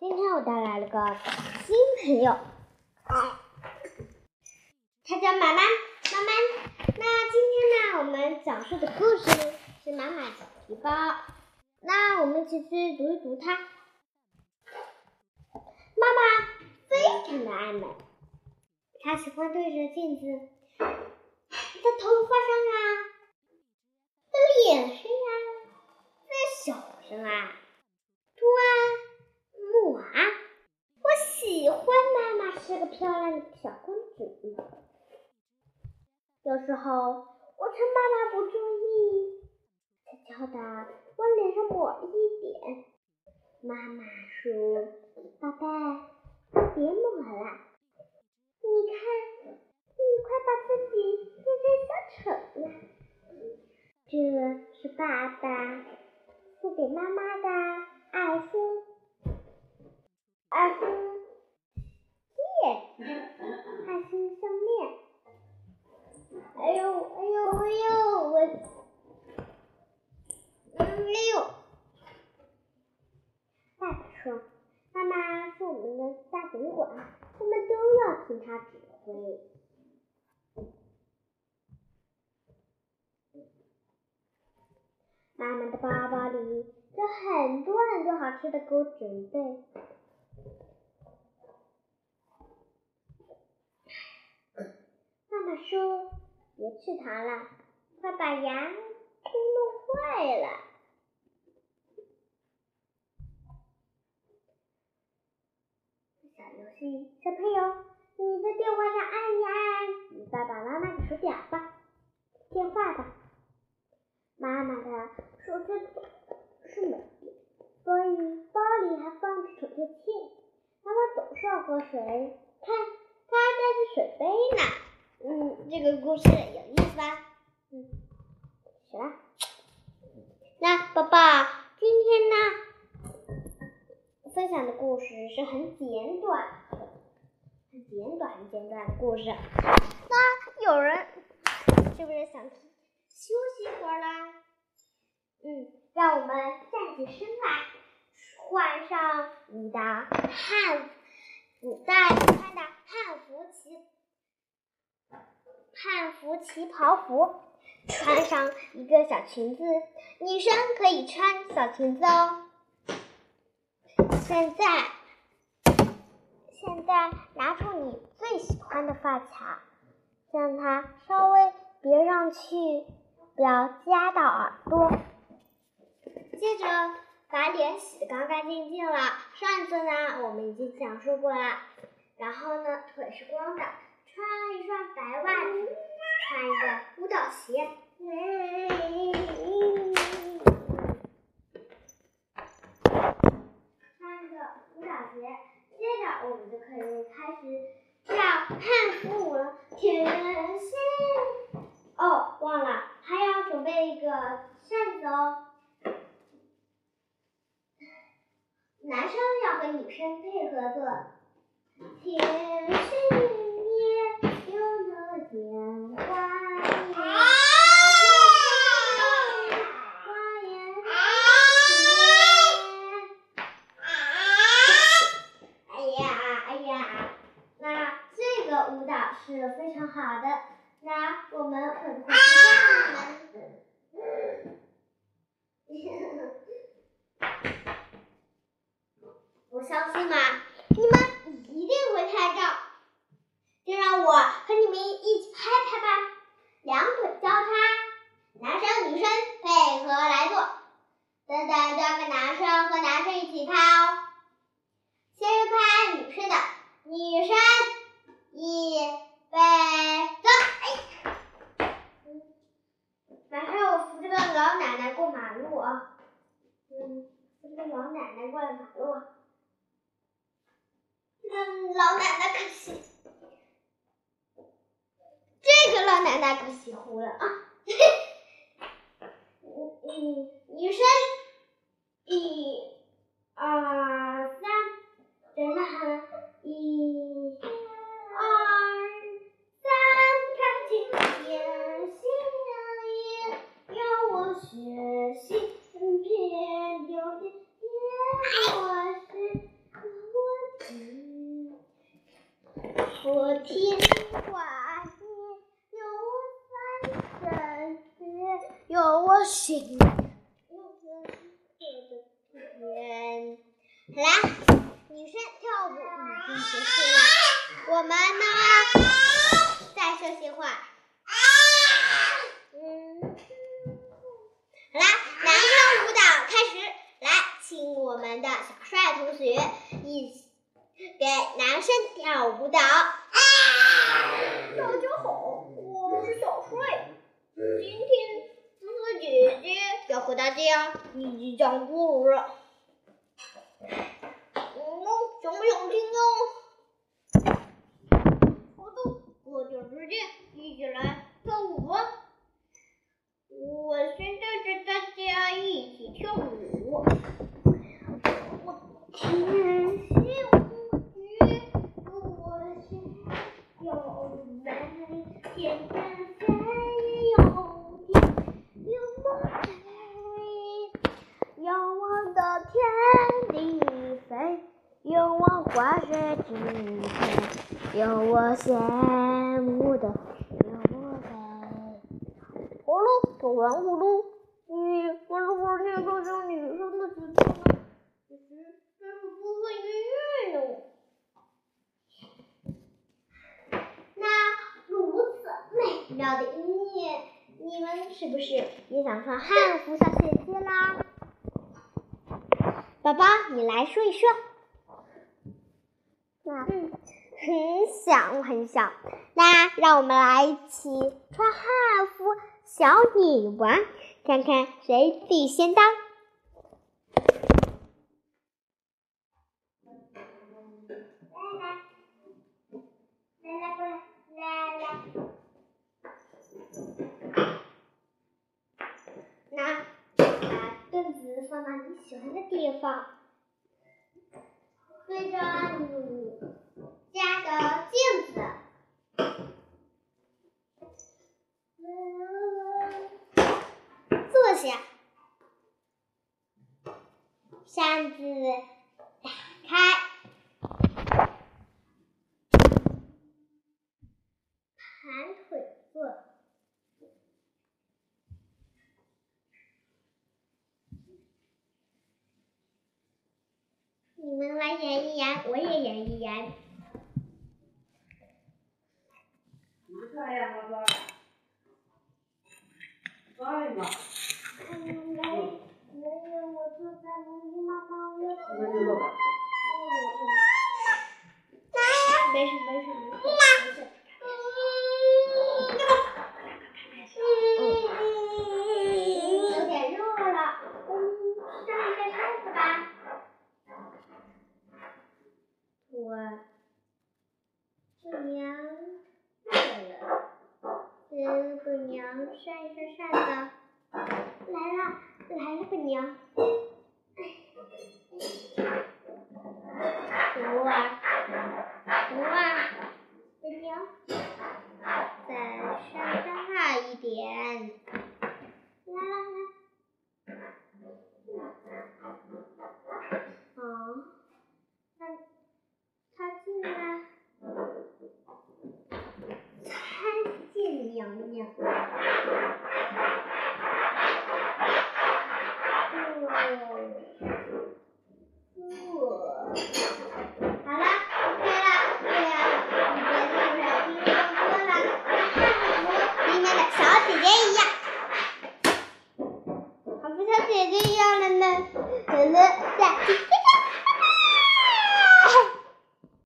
今天我带来了个新朋友，他叫妈妈。妈妈，那今天呢，我们讲述的故事是妈妈小皮包。那我们一起去读一读它。妈妈非常的爱美，她喜欢对着镜子，在头发上啊，在脸上啊，在手上啊，突然。喜欢妈妈是个漂亮的小公主。有时候我趁妈妈不注意，悄悄的往脸上抹了一点。妈妈说：“宝贝，别抹了，你看，你快把自己变成小丑了。”这是爸爸送给妈妈的哎呦！爸爸说：“妈妈是我们的大总管，我们都要听他指挥。”妈妈的包包里有很多很多好吃的，给我准备。妈妈说：“别吃糖了，快把牙都弄坏了。”小游戏，小朋友，你在电话上按一按你爸爸妈妈的手表吧，电话吧。妈妈的手机是没电，所以包里还放着手贴器。妈妈总是要喝水，看，她还带着水杯呢。嗯，这个故事有意思吧？嗯，行了。那宝宝，今天呢，分享的故事是很简短、很简短、很简短的故事。那有人是不是想休息一会儿啦？嗯，让我们站起身来，换上你的汉你在穿的汉服旗。汉服旗袍服，穿上一个小裙子，女生可以穿小裙子哦。现在，现在拿出你最喜欢的发卡，将它稍微别上去，不要夹到耳朵。接着把脸洗得干干净净了。上一次呢，我们已经讲述过了。然后呢，腿是光的。穿了一双白袜子，穿一个舞蹈鞋，穿着舞蹈鞋，接着我们就可以开始跳汉服舞了。甜心，哦，忘了还要准备一个扇子哦。男生要和女生配合做。天深夜有那烟花，园花呀，哎呀哎呀，那这个舞蹈是非常好的，那我们很感谢你们。我相信嘛？你们一定会拍照，就让我和你们一起拍拍吧。两腿交叉，男生女生配合来做。等等，交给男生和男生一起拍哦。先拍女生的，女生预。备走！哎，马上我扶这个老奶奶过马路啊！嗯，扶这个老奶奶过马路。老奶奶可惜，这个老奶奶可惜糊了啊！嗯嗯，女生，一、二、三，真的很一。学习，偏丢点点，我是。天花有我三生有我心，有我的天。好啦，女生跳舞已经结束了，我们呢再说些话。嗯，好啦，男生舞蹈开始，来，请我们的小帅同学一起给男生跳舞蹈。大家好，我是小帅，今天哥哥姐姐要和大家一起讲故事。嗯，想不想听哦？好的，过点时间一起来跳舞吧。我现在带大家一起跳舞。我天幸福雨，我心有美，天上飞有天有我飞，有我的天地飞，有我滑雪机飞，有我羡慕的有我飞。好了，跳完舞喽。你为什么念这首女生的曲子呢？其实这是部分音乐呢。那如此美妙的音乐，你们是不是也想穿汉服小姐姐啦？宝宝，你来说一说。嗯，很想很想。那让我们来一起穿汉服小女王，看看谁最先当。来来，来来过来，来来。那把凳子放到你喜欢的地方，对着你家的镜子。坐下，扇子打开，盘腿坐。你们来我也演一演。没事没事没事没事。嗯，有点热了，嗯，上一下扇子吧。我姑娘热了，嗯，扇一扇扇子。来了来了，个娘。Thank you.